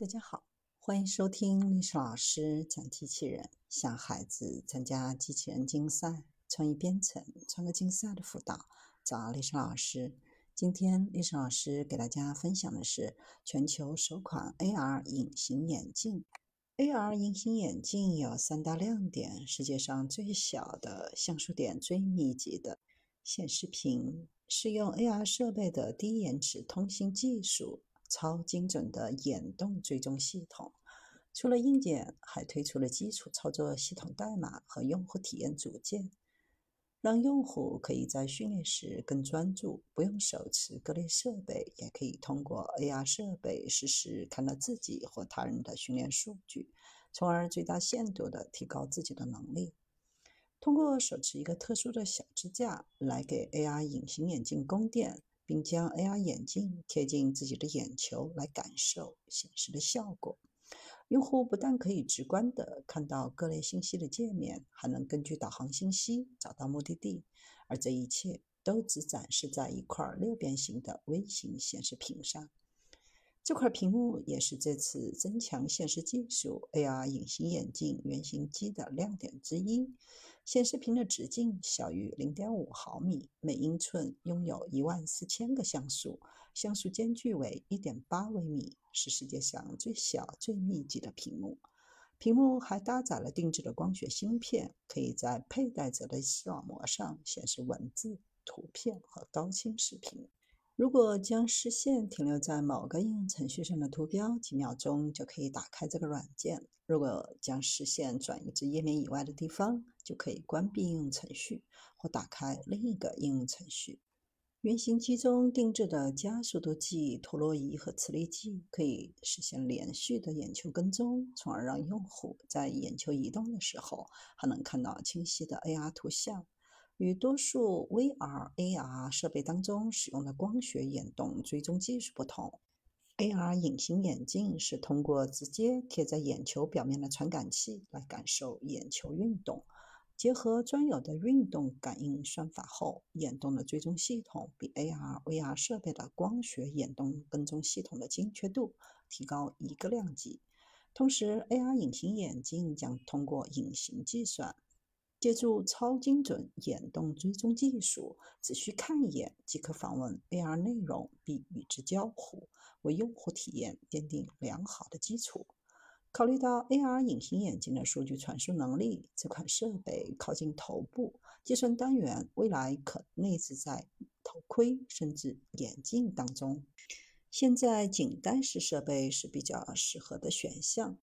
大家好，欢迎收听历史老师讲机器人，向孩子参加机器人竞赛、创意编程、创客竞赛的辅导，找历史老师。今天历史老师给大家分享的是全球首款 AR 隐形眼镜。AR 隐形眼镜有三大亮点：世界上最小的、像素点最密集的显示屏，是用 AR 设备的低延迟通信技术。超精准的眼动追踪系统，除了硬件，还推出了基础操作系统代码和用户体验组件，让用户可以在训练时更专注，不用手持各类设备，也可以通过 AR 设备实时看到自己或他人的训练数据，从而最大限度地提高自己的能力。通过手持一个特殊的小支架来给 AR 隐形眼镜供电。并将 AR 眼镜贴近自己的眼球来感受显示的效果。用户不但可以直观的看到各类信息的界面，还能根据导航信息找到目的地。而这一切都只展示在一块六边形的微型显示屏上。这块屏幕也是这次增强现实技术 AR 隐形眼镜原型机的亮点之一。显示屏的直径小于0.5毫米，每英寸拥有一万四千个像素，像素间距为1.8微米，是世界上最小、最密集的屏幕。屏幕还搭载了定制的光学芯片，可以在佩戴者的视网膜上显示文字、图片和高清视频。如果将视线停留在某个应用程序上的图标，几秒钟就可以打开这个软件；如果将视线转移至页面以外的地方，就可以关闭应用程序或打开另一个应用程序。原型机中定制的加速度计、陀螺仪和磁力计可以实现连续的眼球跟踪，从而让用户在眼球移动的时候还能看到清晰的 AR 图像。与多数 VR、AR 设备当中使用的光学眼动追踪技术不同，AR 隐形眼镜是通过直接贴在眼球表面的传感器来感受眼球运动。结合专有的运动感应算法后，眼动的追踪系统比 AR、VR 设备的光学眼动跟踪系统的精确度提高一个量级。同时，AR 隐形眼镜将通过隐形计算。借助超精准眼动追踪技术，只需看一眼即可访问 AR 内容并与之交互，为用户体验奠定良好的基础。考虑到 AR 隐形眼镜的数据传输能力，这款设备靠近头部，计算单元未来可内置在头盔甚至眼镜当中。现在颈带式设备是比较适合的选项。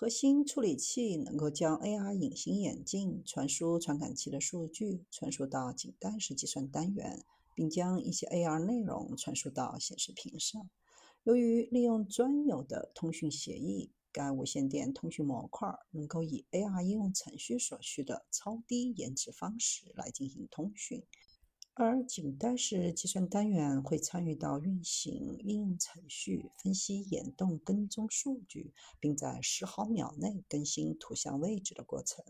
核心处理器能够将 AR 隐形眼镜传输传感器的数据传输到颈带式计算单元，并将一些 AR 内容传输到显示屏上。由于利用专有的通讯协议，该无线电通讯模块能够以 AR 应用程序所需的超低延迟方式来进行通讯。而颈带式计算单元会参与到运行应用程序、分析眼动跟踪数据，并在十毫秒内更新图像位置的过程。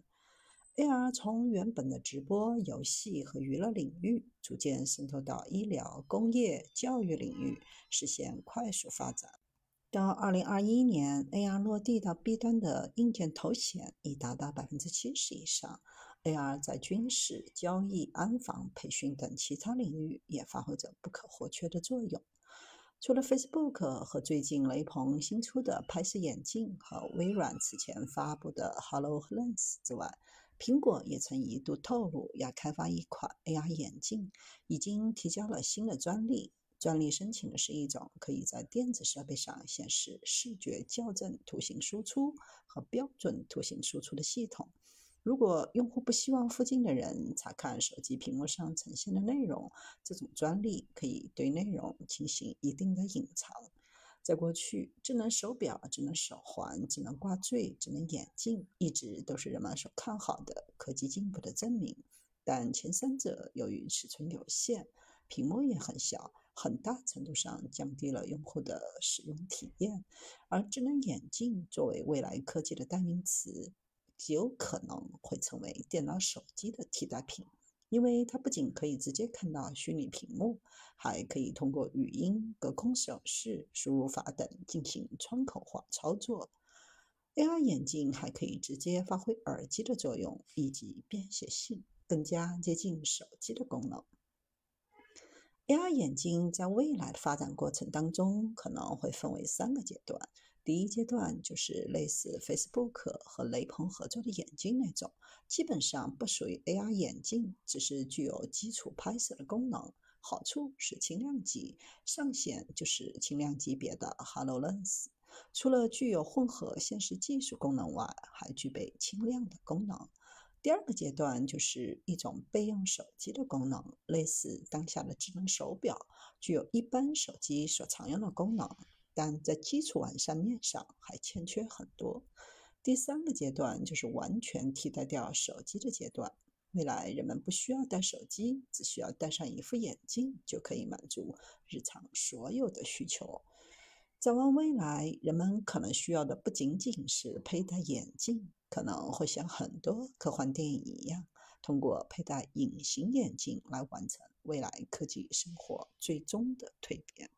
AR 从原本的直播、游戏和娱乐领域，逐渐渗透到医疗、工业、教育领域，实现快速发展。到二零二一年，AR 落地到 B 端的硬件头显已达到百分之七十以上。AR 在军事、交易、安防、培训等其他领域也发挥着不可或缺的作用。除了 Facebook 和最近雷朋新出的拍摄眼镜和微软此前发布的 HoloLens 之外，苹果也曾一度透露要开发一款 AR 眼镜，已经提交了新的专利。专利申请的是一种可以在电子设备上显示视觉校正图形输出和标准图形输出的系统。如果用户不希望附近的人查看手机屏幕上呈现的内容，这种专利可以对内容进行一定的隐藏。在过去，智能手表、智能手环、智能挂坠、智能眼镜一直都是人们所看好的科技进步的证明。但前三者由于尺寸有限，屏幕也很小，很大程度上降低了用户的使用体验。而智能眼镜作为未来科技的代名词。极有可能会成为电脑、手机的替代品。因为它不仅可以直接看到虚拟屏幕，还可以通过语音、隔空手势、输入法等进行窗口化操作。AR 眼镜还可以直接发挥耳机的作用，以及便携性，更加接近手机的功能。AR 眼镜在未来的发展过程当中，可能会分为三个阶段。第一阶段就是类似 Facebook 和雷朋合作的眼镜那种，基本上不属于 AR 眼镜，只是具有基础拍摄的功能，好处是轻量级，上限就是轻量级别的 HoloLens。除了具有混合现实技术功能外，还具备轻量的功能。第二个阶段就是一种备用手机的功能，类似当下的智能手表，具有一般手机所常用的功能。但在基础完善面上还欠缺很多。第三个阶段就是完全替代掉手机的阶段。未来人们不需要带手机，只需要戴上一副眼镜就可以满足日常所有的需求。展望未来，人们可能需要的不仅仅是佩戴眼镜，可能会像很多科幻电影一样，通过佩戴隐形眼镜来完成未来科技生活最终的蜕变。